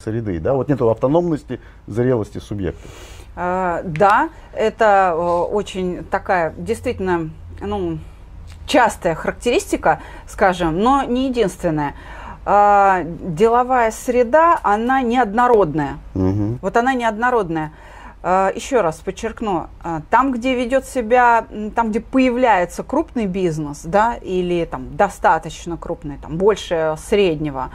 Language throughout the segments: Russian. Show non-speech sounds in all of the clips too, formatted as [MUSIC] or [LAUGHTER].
среды, да, вот нету автономности, зрелости субъекта. А, да, это очень такая действительно, ну, частая характеристика, скажем, но не единственная. А, деловая среда, она неоднородная. Угу. Вот она неоднородная. А, еще раз подчеркну, там, где ведет себя, там, где появляется крупный бизнес, да, или там достаточно крупный, там больше среднего,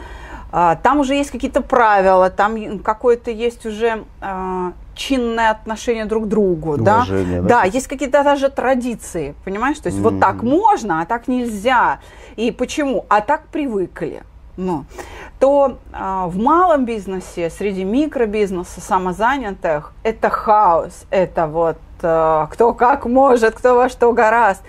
там уже есть какие-то правила, там какое-то есть уже а, чинное отношение друг к другу, Уважение, да? да? Да, есть какие-то даже традиции, понимаешь? То есть mm-hmm. вот так можно, а так нельзя. И почему? А так привыкли. Ну, то а, в малом бизнесе, среди микробизнеса, самозанятых, это хаос, это вот а, кто как может, кто во что гораст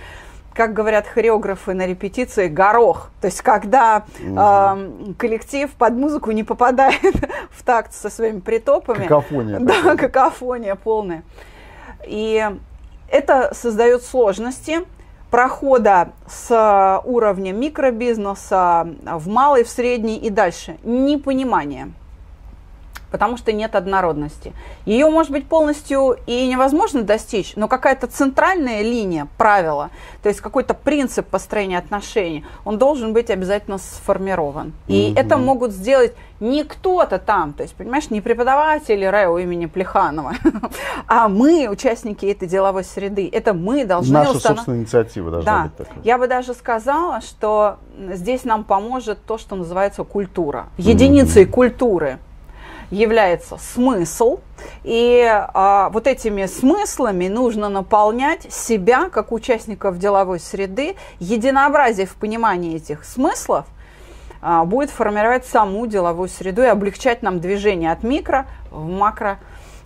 как говорят хореографы на репетиции, горох. То есть, когда угу. э, коллектив под музыку не попадает [LAUGHS] в такт со своими притопами. Какофония. Да, такая. какофония полная. И это создает сложности прохода с уровня микробизнеса в малый, в средний и дальше. Непонимание потому что нет однородности. Ее, может быть, полностью и невозможно достичь, но какая-то центральная линия, правила, то есть какой-то принцип построения отношений, он должен быть обязательно сформирован. И mm-hmm. это могут сделать не кто-то там, то есть, понимаешь, не преподаватели РЭО имени Плеханова, [LAUGHS] а мы, участники этой деловой среды. Это мы должны Наша установ... собственная инициатива должна да. быть такой. Я бы даже сказала, что здесь нам поможет то, что называется культура. Единицей mm-hmm. культуры является смысл, и а, вот этими смыслами нужно наполнять себя, как участников деловой среды. Единообразие в понимании этих смыслов а, будет формировать саму деловую среду и облегчать нам движение от микро в макро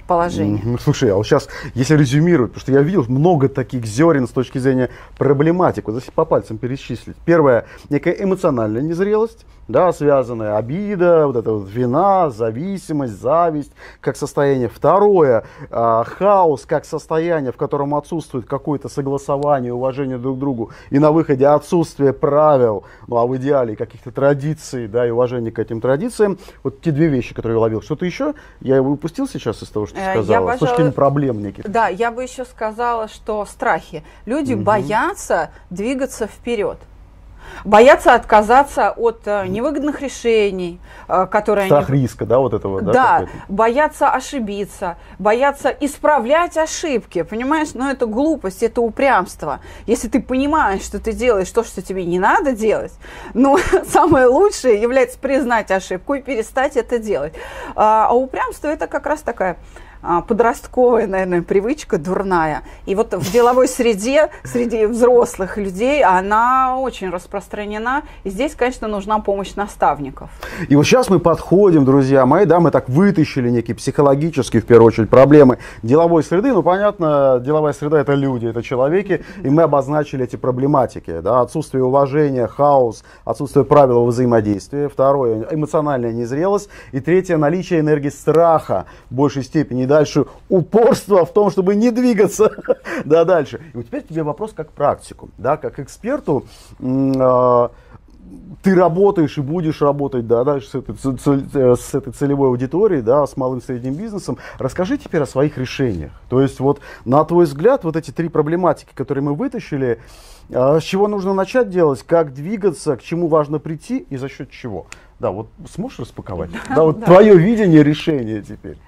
положение. Ну, слушай, а вот сейчас, если резюмировать, потому что я видел много таких зерен с точки зрения проблематик, вот если по пальцам перечислить. Первое, некая эмоциональная незрелость, да, связанная обида, вот эта вот вина, зависимость, зависть как состояние. Второе, э, хаос как состояние, в котором отсутствует какое-то согласование, уважение друг к другу, и на выходе отсутствие правил, ну а в идеале каких-то традиций, да, и уважение к этим традициям. Вот те две вещи, которые я уловил. Что-то еще? Я его упустил сейчас из того, что сказала? Я, С точки проблем неких. Да, я бы еще сказала, что страхи. Люди угу. боятся двигаться вперед боятся отказаться от э, невыгодных решений, э, которые Страх они... риска, да, вот этого, да? Да, боятся ошибиться, боятся исправлять ошибки, понимаешь? Но это глупость, это упрямство. Если ты понимаешь, что ты делаешь то, что тебе не надо делать, [LAUGHS] ну, [LAUGHS] самое лучшее является признать ошибку и перестать это делать. А, а упрямство это как раз такая подростковая, наверное, привычка дурная. И вот в деловой среде, среди взрослых людей, она очень распространена. И здесь, конечно, нужна помощь наставников. И вот сейчас мы подходим, друзья мои, да, мы так вытащили некие психологические, в первую очередь, проблемы деловой среды. Ну, понятно, деловая среда – это люди, это человеки, и мы обозначили эти проблематики. Да, отсутствие уважения, хаос, отсутствие правил взаимодействия. Второе – эмоциональная незрелость. И третье – наличие энергии страха в большей степени дальше упорство в том, чтобы не двигаться [LAUGHS] да, дальше. И вот теперь тебе вопрос как практику, да, как эксперту. Э, ты работаешь и будешь работать да, дальше с этой, э, с этой целевой аудиторией, да, с малым и средним бизнесом. Расскажи теперь о своих решениях. То есть вот на твой взгляд вот эти три проблематики, которые мы вытащили, э, с чего нужно начать делать, как двигаться, к чему важно прийти и за счет чего. Да, вот сможешь распаковать? Да, да вот да. твое видение решения теперь.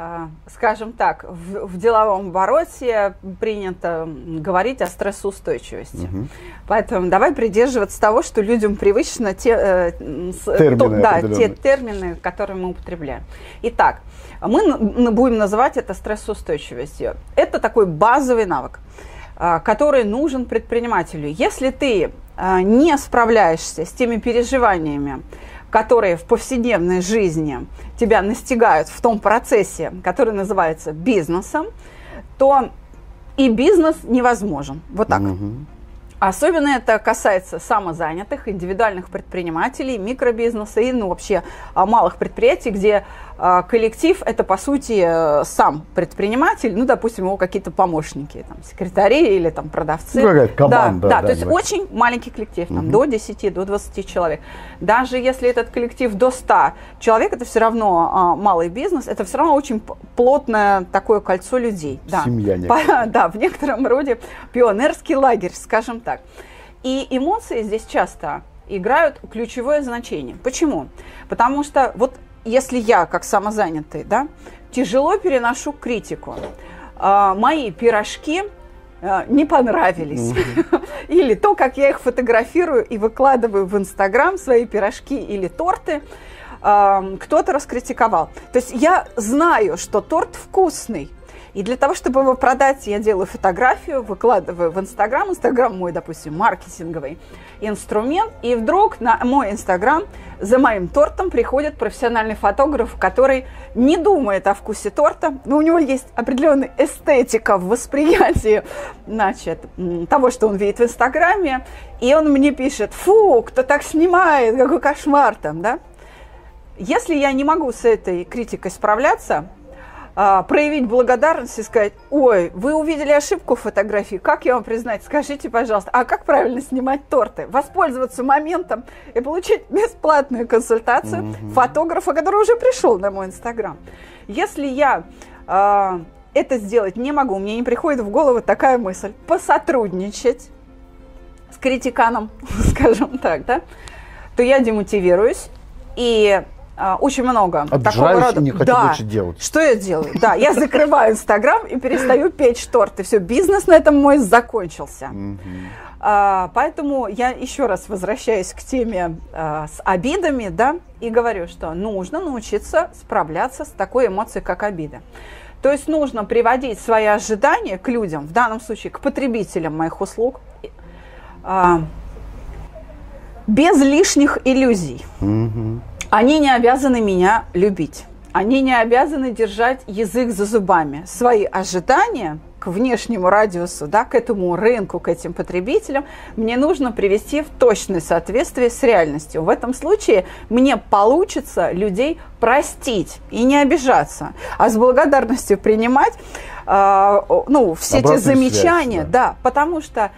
А, скажем так, в, в деловом обороте принято говорить о стрессоустойчивости. Угу. Поэтому давай придерживаться того, что людям привычно те, э, термины, то, да, те термины, которые мы употребляем. Итак, мы будем называть это стрессоустойчивостью. Это такой базовый навык, э, который нужен предпринимателю. Если ты э, не справляешься с теми переживаниями, которые в повседневной жизни тебя настигают в том процессе, который называется бизнесом, то и бизнес невозможен. Вот так. Угу. Особенно это касается самозанятых, индивидуальных предпринимателей, микробизнеса и ну, вообще а, малых предприятий, где а, коллектив это по сути э, сам предприниматель, ну, допустим, его какие-то помощники, там, секретари или там продавцы. Ну, какая команда. Да, да, да, то есть да. очень маленький коллектив, там, до 10, до 20 человек. Даже если этот коллектив до 100 человек, это все равно а, малый бизнес, это все равно очень плотное такое кольцо людей. Да. Семья некая. [LAUGHS] да, в некотором роде пионерский лагерь, скажем так. И эмоции здесь часто играют ключевое значение. Почему? Потому что вот если я, как самозанятый, да, тяжело переношу критику, а, мои пирожки а, не понравились. [LAUGHS] Или то, как я их фотографирую и выкладываю в Инстаграм, свои пирожки или торты, а, кто-то раскритиковал. То есть я знаю, что торт вкусный, и для того, чтобы его продать, я делаю фотографию, выкладываю в Инстаграм. Инстаграм мой, допустим, маркетинговый инструмент. И вдруг на мой Инстаграм за моим тортом приходит профессиональный фотограф, который не думает о вкусе торта, но у него есть определенная эстетика в восприятии значит, того, что он видит в Инстаграме. И он мне пишет, фу, кто так снимает, какой кошмар там, да? Если я не могу с этой критикой справляться, а, проявить благодарность и сказать, ой, вы увидели ошибку в фотографии, как я вам признать? Скажите, пожалуйста, а как правильно снимать торты? Воспользоваться моментом и получить бесплатную консультацию фотографа, который уже пришел на мой инстаграм. Если я а, это сделать не могу, мне не приходит в голову такая мысль, посотрудничать с критиканом, [LAUGHS] скажем так, да, то я демотивируюсь и очень много такого Обижаюсь рода. не хочу да. больше делать. Что я делаю? Да, я закрываю Инстаграм и перестаю печь торты. Все, бизнес на этом мой закончился. А, поэтому я еще раз возвращаюсь к теме а, с обидами, да, и говорю, что нужно научиться справляться с такой эмоцией, как обида. То есть нужно приводить свои ожидания к людям, в данном случае к потребителям моих услуг, а, без лишних иллюзий. Они не обязаны меня любить. Они не обязаны держать язык за зубами. Свои ожидания к внешнему радиусу, да, к этому рынку, к этим потребителям, мне нужно привести в точное соответствие с реальностью. В этом случае мне получится людей простить и не обижаться, а с благодарностью принимать э, ну, все Обратную эти замечания, связь, да. да, потому что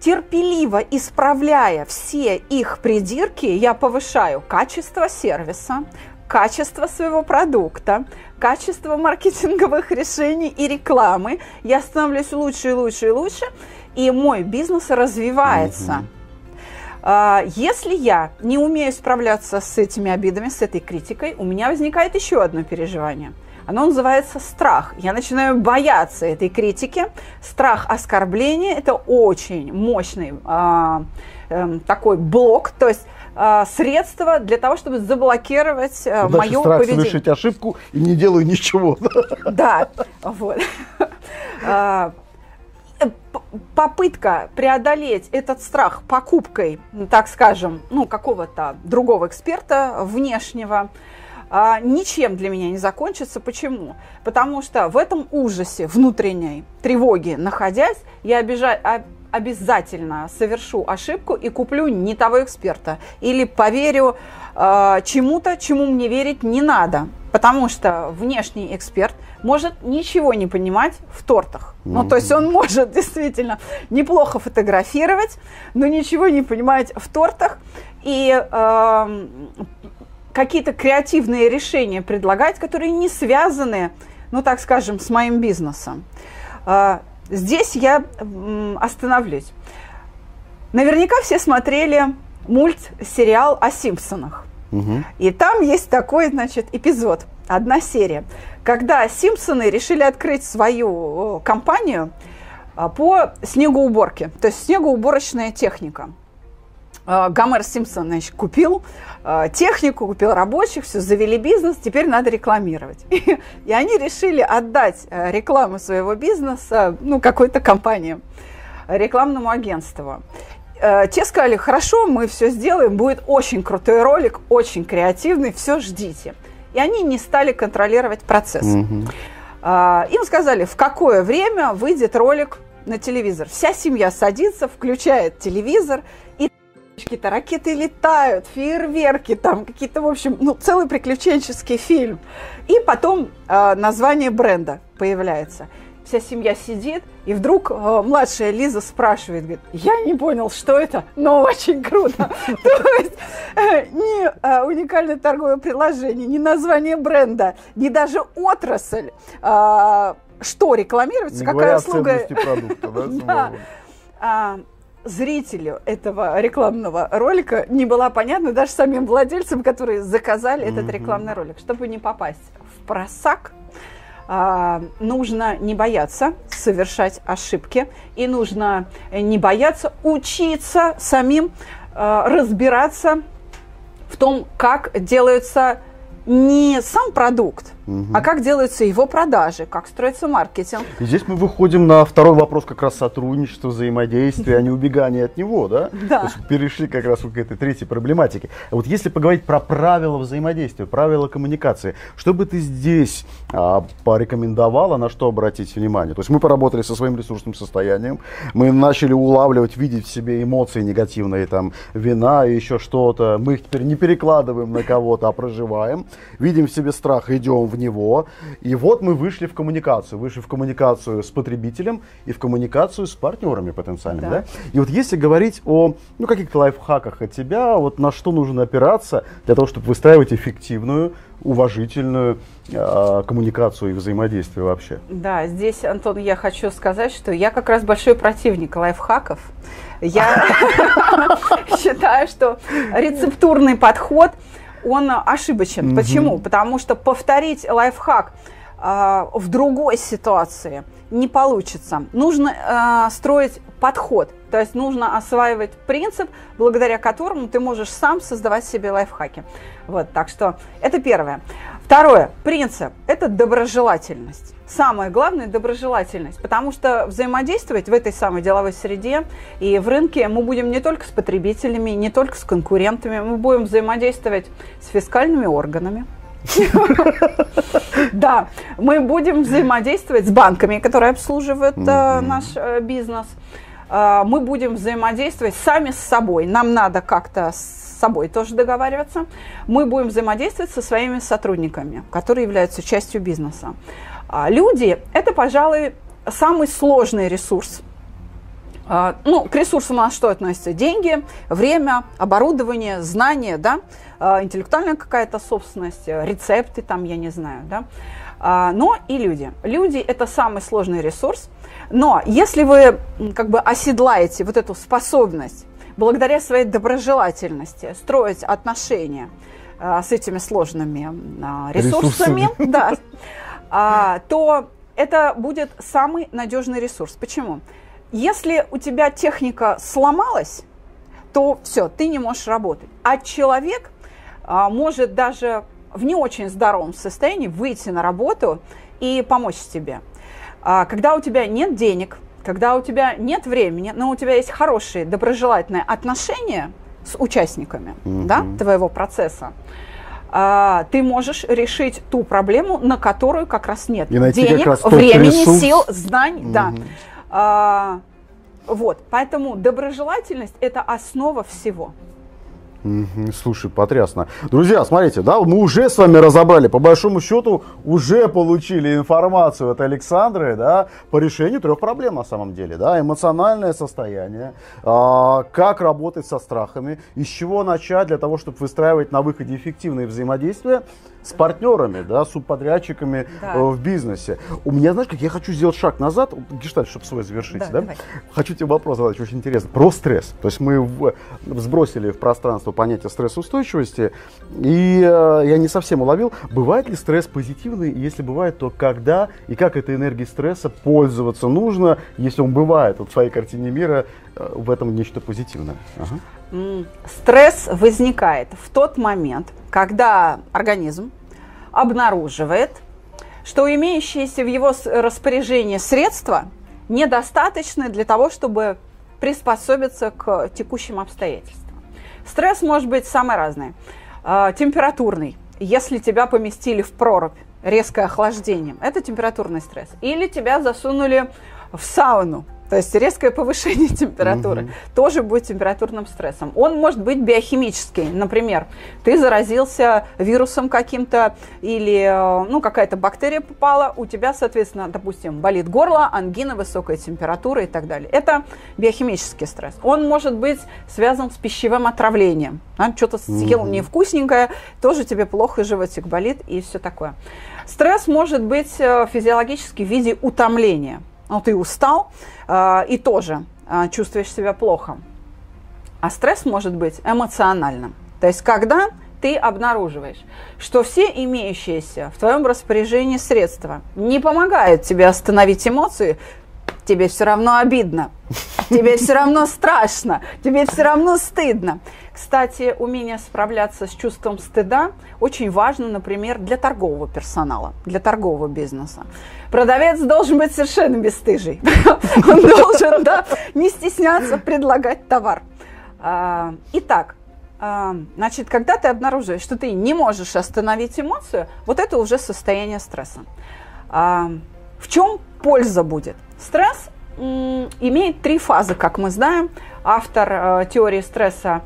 терпеливо исправляя все их придирки, я повышаю качество сервиса, качество своего продукта, качество маркетинговых решений и рекламы. Я становлюсь лучше и лучше и лучше, и мой бизнес развивается. А, Если я не умею справляться с этими обидами, с этой критикой, у меня возникает еще одно переживание. Оно называется страх. Я начинаю бояться этой критики. Страх оскорбления – это очень мощный а, эм, такой блок, то есть а, средство для того, чтобы заблокировать а, Дальше мое страх поведение. совершить ошибку и не делаю ничего. [LAUGHS] Да, вот. [LAUGHS] А, э, Попытка преодолеть этот страх покупкой, ну, так скажем, ну, какого-то другого эксперта внешнего, а, ничем для меня не закончится. Почему? Потому что в этом ужасе внутренней тревоги находясь, я обижа- обязательно совершу ошибку и куплю не того эксперта. Или поверю а, чему-то, чему мне верить не надо. Потому что внешний эксперт может ничего не понимать в тортах. Ну, то есть он может действительно неплохо фотографировать, но ничего не понимать в тортах. И эм, какие-то креативные решения предлагать, которые не связаны, ну так скажем, с моим бизнесом. А, Здесь я остановлюсь. Наверняка все смотрели мультсериал о Симпсонах. И там есть такой, значит, эпизод, одна серия, когда Симпсоны решили открыть свою компанию а, по снегоуборке, то есть снегоуборочная техника. А, Гомер Симпсон, значит, купил а, технику, купил рабочих, все, завели бизнес, теперь надо рекламировать. [LAUGHS] И они решили отдать э, рекламу своего бизнеса, ну, какой-то компании, рекламному агентству. Э, Те сказали, хорошо, мы все сделаем, будет очень крутой ролик, очень креативный, все ждите. И они не стали контролировать процесс. Им сказали, в какое время выйдет ролик на телевизор. Вся семья садится, включает телевизор, и какие-то ракеты летают, фейерверки, там какие-то, в общем, ну, целый приключенческий фильм. И потом э, название бренда появляется. Вся семья сидит, и вдруг э, младшая Лиза спрашивает, говорит, я не понял, что это, но очень круто. [LAUGHS] То есть э, ни э, уникальное торговое приложение, ни название бренда, ни даже отрасль, э, что рекламируется, какая услуга. продукта, да, [LAUGHS] зрителю этого рекламного ролика не была понятна даже самим владельцам, которые заказали этот Мгм. рекламный ролик. Чтобы не попасть в просак, а, нужно не бояться совершать ошибки и нужно не бояться учиться самим а, разбираться в том, как делается не сам продукт, Мгм. а как делаются его продажи, как строится маркетинг. И здесь мы выходим на второй вопрос как раз сотрудничества, взаимодействия, а не убегания от него, да? Да. То есть перешли как раз к этой третьей проблематике. А вот если поговорить про правила взаимодействия, правила коммуникации, что бы ты здесь а, порекомендовала, на что обратить внимание? То есть мы поработали со своим ресурсным состоянием, мы начали улавливать, видеть в себе эмоции негативные, там, вина и еще что-то. Мы их теперь не перекладываем на кого-то, а проживаем. Видим в себе страх, идем в него. И вот мы вышли в коммуникацию. Вышли в коммуникацию с потребителем и в коммуникацию с партнерами потенциальными. Да. Да. И вот если говорить о ну, каких-то лайфхаках от тебя, вот на что нужно опираться для того, чтобы выстраивать эффективную, уважительную э, коммуникацию и взаимодействие вообще. Да, здесь, Антон, я хочу сказать, что я как раз большой противник лайфхаков. Я [LAUGHS] [LAUGHS] считаю, что рецептурный подход, он ошибочен. Мгм. Почему? Потому что повторить лайфхак а, в другой ситуации не получится. Нужно а, строить подход, то есть нужно осваивать принцип, благодаря которому ты можешь сам создавать себе лайфхаки. Вот, так что это первое. Второе, принцип – это доброжелательность. Самое главное – доброжелательность, потому что взаимодействовать в этой самой деловой среде и в рынке мы будем не только с потребителями, не только с конкурентами, мы будем взаимодействовать с фискальными органами, [LAUGHS] да, мы будем взаимодействовать с банками, которые обслуживают э, наш э, бизнес. Э, мы будем взаимодействовать сами с собой. Нам надо как-то с собой тоже договариваться. Мы будем взаимодействовать со своими сотрудниками, которые являются частью бизнеса. А люди – это, пожалуй, самый сложный ресурс. А, Ну, к ресурсам у нас что относится? Деньги, время, оборудование, знания, да, А, интеллектуальная какая-то собственность, рецепты там, я не знаю, да. Но и люди. Люди – это самый сложный ресурс. Но если вы как бы оседлаете вот эту способность благодаря своей доброжелательности строить отношения а, с этими сложными а, ресурсами, Ресурсами. да, а, то это будет самый надежный ресурс. Почему? Если у тебя техника сломалась, то все, ты не можешь работать. А человек а, может даже в не очень здоровом состоянии выйти на работу и помочь тебе. А, когда у тебя нет денег, когда у тебя нет времени, но у тебя есть хорошие доброжелательные отношения с участниками да, Мгм. твоего процесса, а, ты можешь решить ту проблему, на которую как раз нет И денег, раз времени, ресурс. сил, знаний. Да. Мгм. А, вот, поэтому доброжелательность – это основа всего. Слушай, потрясно. Друзья, смотрите, да, мы уже с вами разобрали, по большому счету, уже получили информацию от Александры, да, по решению трех проблем на самом деле, да, эмоциональное состояние, а, как работать со страхами, из чего начать для того, чтобы выстраивать на выходе эффективные взаимодействия с партнерами, да, с субподрядчиками Да. э, в бизнесе. У меня, знаешь, как я хочу сделать шаг назад, гештальт, чтобы свой завершить, Да, да? давай. Хочу тебе вопрос задать, очень интересно. Про стресс. То есть мы в- сбросили в пространство понятие стрессоустойчивости, и э, я не совсем уловил, бывает ли стресс позитивный, если бывает, то когда и как этой энергией стресса пользоваться нужно, если он бывает вот в твоей картине мира, э, в этом нечто позитивное. Ага. Стресс возникает в тот момент, когда организм обнаруживает, что имеющиеся в его распоряжении средства недостаточны для того, чтобы приспособиться к текущим обстоятельствам. Стресс может быть самый разный. А, Температурный. Если тебя поместили в прорубь, резкое охлаждение, это температурный стресс. Или тебя засунули в сауну, то есть резкое повышение [LAUGHS] температуры, угу. тоже будет температурным стрессом. Он может быть биохимический. Например, ты заразился вирусом каким-то или э, ну, какая-то бактерия попала, у тебя, соответственно, допустим, болит горло, ангина, высокая температура и так далее. Это биохимический стресс. Он может быть связан с пищевым отравлением. А, что-то съел угу. невкусненькое, тоже тебе плохо, животик болит и все такое. Стресс может быть э, физиологически в виде утомления. Ну, ты устал э, и тоже э, чувствуешь себя плохо. А стресс может быть эмоциональным. То есть, когда ты обнаруживаешь, что все имеющиеся в твоем распоряжении средства не помогают тебе остановить эмоции, тебе все равно обидно, тебе все равно страшно, тебе все равно стыдно. Кстати, умение справляться с чувством стыда очень важно, например, для торгового персонала, для торгового бизнеса. Продавец должен быть совершенно бесстыжий. [LAUGHS] Он должен не стесняться предлагать товар. А, итак, а, значит, когда ты обнаруживаешь, что ты не можешь остановить эмоцию, вот это уже состояние стресса. А, в чем польза будет? Стресс имеет три фазы, как мы знаем. Автор э, теории стресса,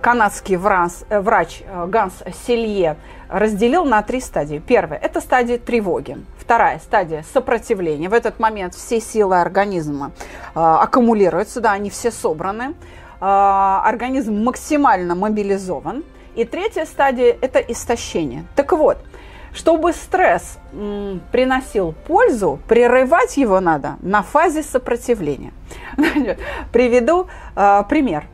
канадский врач, э, врач Ганс Селье, разделил на три стадии. Первая – это стадия тревоги. Вторая стадия – сопротивления. В этот момент все силы организма аккумулируются, да, они все собраны. Организм максимально мобилизован. И третья стадия – это истощение. Так вот – чтобы стресс м, приносил пользу, прерывать его надо на фазе сопротивления. [LAUGHS] Приведу э, пример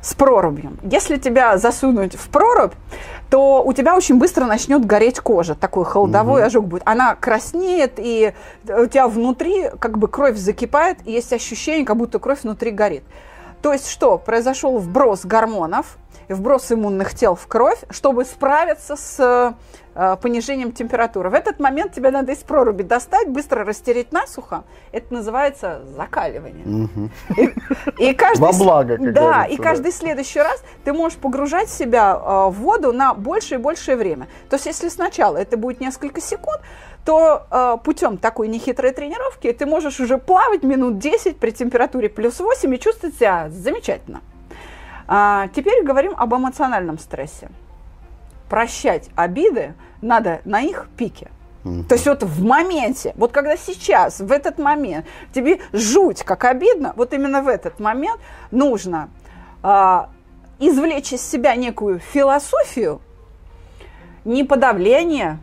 с прорубью. Если тебя засунуть в прорубь, то у тебя очень быстро начнет гореть кожа, такой холодовой угу. ожог будет. Она краснеет, и у тебя внутри как бы кровь закипает, и есть ощущение, как будто кровь внутри горит. То есть что? Произошел вброс гормонов, вброс иммунных тел в кровь, чтобы справиться с э, понижением температуры. В этот момент тебе надо из проруби достать, быстро растереть насухо. Это называется закаливание. И, каждый, Во благо, как Да, и каждый следующий раз ты можешь погружать себя э, в воду на большее и большее время. То есть если сначала это будет несколько секунд, то э, путем такой нехитрой тренировки ты можешь уже плавать минут 10 при температуре плюс 8 и чувствовать себя замечательно. А, теперь говорим об эмоциональном стрессе. Прощать обиды надо на их пике. То есть вот в моменте, вот когда сейчас, в этот момент тебе жуть как обидно, вот именно в этот момент нужно а, извлечь из себя некую философию, не подавление,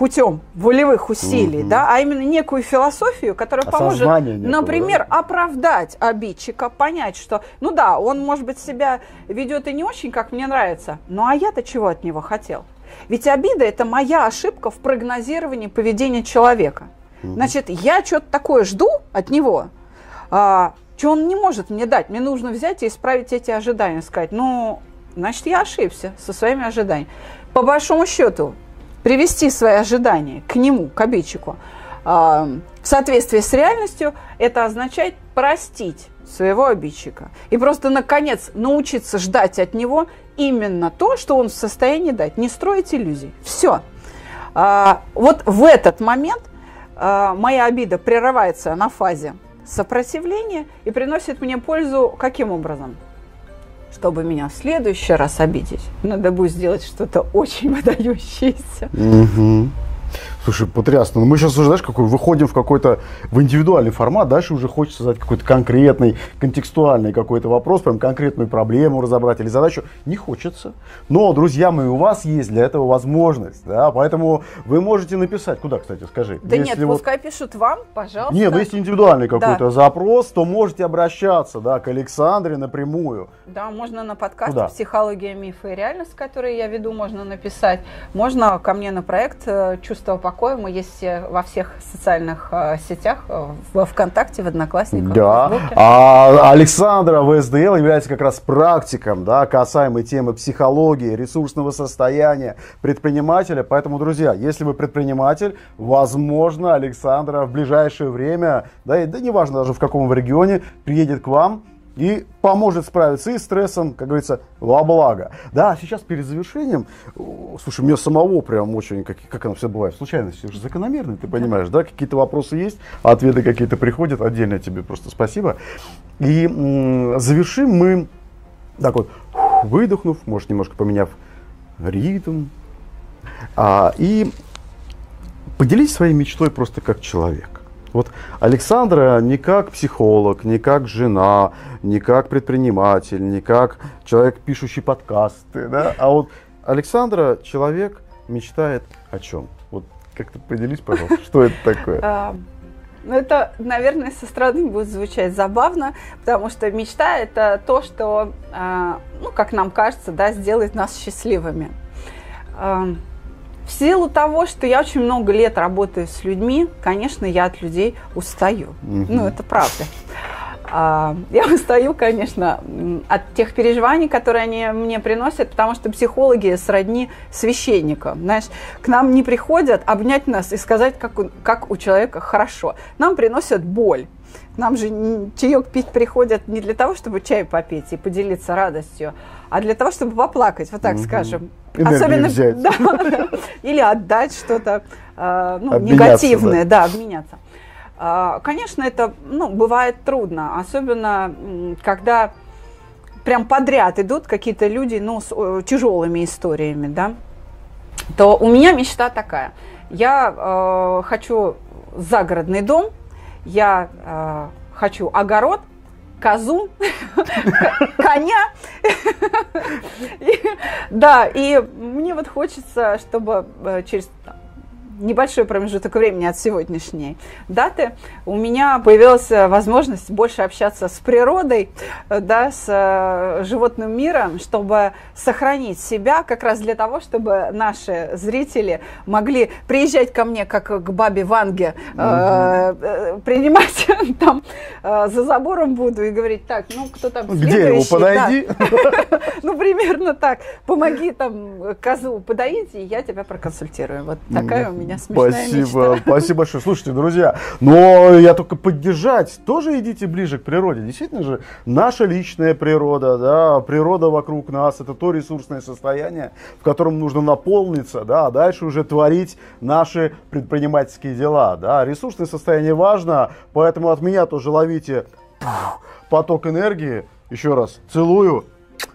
путем волевых усилий, угу. да, а именно некую философию, которая Осознание поможет, некого, например, да? оправдать обидчика, понять, что, ну да, он, может быть, себя ведет и не очень, как мне нравится, ну а я-то чего от него хотел? Ведь обида – это моя ошибка в прогнозировании поведения человека. Угу. Значит, я что-то такое жду от него, а, что он не может мне дать. Мне нужно взять и исправить эти ожидания, сказать, ну, значит, я ошибся со своими ожиданиями. По большому счету, привести свои ожидания к нему, к обидчику, а, в соответствии с реальностью, это означает простить своего обидчика. И просто, наконец, научиться ждать от него именно то, что он в состоянии дать. Не строить иллюзий. Все. А, вот в этот момент а, моя обида прерывается на фазе сопротивления и приносит мне пользу каким образом? Чтобы меня в следующий раз обидеть, надо будет сделать что-то очень выдающееся. Угу. Слушай, потрясно. Но ну, мы сейчас уже, знаешь, какой, выходим в какой-то в индивидуальный формат. Дальше уже хочется задать какой-то конкретный, контекстуальный какой-то вопрос, прям конкретную проблему разобрать или задачу. Не хочется. Но, друзья мои, у вас есть для этого возможность. Да? Поэтому вы можете написать. Куда, кстати, скажи? Да если нет, вот... пускай пишут вам, пожалуйста. Нет, ну если индивидуальный какой-то да. запрос, то можете обращаться да, к Александре напрямую. Да, можно на подкаст Куда? «Психология, мифы и реальность», который я веду, можно написать. Можно ко мне на проект э, «Чувство покоя». Мы есть во всех социальных э, сетях, э, во ВКонтакте, в Одноклассниках, да. в Фейсбуке. А Александра ВСДЛ является как раз практиком, да, касаемой темы психологии, ресурсного состояния предпринимателя. Поэтому, друзья, если вы предприниматель, возможно, Александра в ближайшее время, да, и, да неважно даже в каком регионе, приедет к вам и поможет справиться и с стрессом, как говорится, во благо. Да, сейчас перед завершением, слушай, мне самого прям очень, как, как оно все бывает, случайности уже закономерные, ты понимаешь, да, какие-то вопросы есть, ответы какие-то приходят, отдельно тебе просто спасибо. И м- завершим мы так вот, выдохнув, может, немножко поменяв ритм, а, и поделись своей мечтой просто как человек. Вот Александра не как психолог, не как жена, не как предприниматель, не как человек, пишущий подкасты, да? а вот Александра человек мечтает о чем? Вот как-то поделись, пожалуйста, что это такое? [LAUGHS] А, ну, это, наверное, со стороны будет звучать забавно, потому что мечта – это то, что, а, ну, как нам кажется, да, сделает нас счастливыми. В силу того, что я очень много лет работаю с людьми, конечно, я от людей устаю. Угу. Ну, это правда. А, я [LAUGHS] устаю, конечно, от тех переживаний, которые они мне приносят, потому что психологи сродни священникам. Знаешь, к нам не приходят обнять нас и сказать, как у, как у человека хорошо. Нам приносят боль. Нам же чаек пить приходят не для того, чтобы чай попить и поделиться радостью, а для того, чтобы поплакать, вот так угу. скажем. Энергию Особенно, взять. [LAUGHS] Да, да, или отдать что-то э, ну, негативное, да, да обменяться. Э, конечно, это ну, бывает трудно, особенно когда прям подряд идут какие-то люди ну, с тяжелыми историями, да, то у меня мечта такая. Я э, хочу загородный дом, я э, хочу огород, козу, [LAUGHS] коня. [LAUGHS] Да, и мне вот хочется, чтобы э, через небольшой промежуток времени от сегодняшней даты у меня появилась э, возможность больше общаться с природой, э, да, с э, животным миром, чтобы сохранить себя как раз для того, чтобы наши зрители могли приезжать ко мне как к бабе Ванге, угу. э, принимать [LAUGHS] там э, за забором буду и говорить, так, ну кто там Где его, подойди. [LAUGHS] Ну, примерно так. Помоги там козу подоить, и я тебя проконсультирую. Вот такая у меня меня смешная Спасибо, мечта. [LAUGHS] спасибо большое. Слушайте, друзья, но я только поддержать, тоже идите ближе к природе. Действительно же, наша личная природа, да, природа вокруг нас, это то ресурсное состояние, в котором нужно наполниться, да, а дальше уже творить наши предпринимательские дела, да. Ресурсное состояние важно, поэтому от меня тоже ловите поток энергии. Еще раз целую,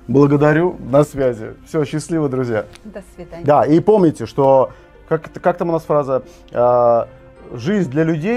благодарю, на связи. Все, счастливо, друзья. До свидания. Да, и помните, что как, как там у нас фраза? А, жизнь для людей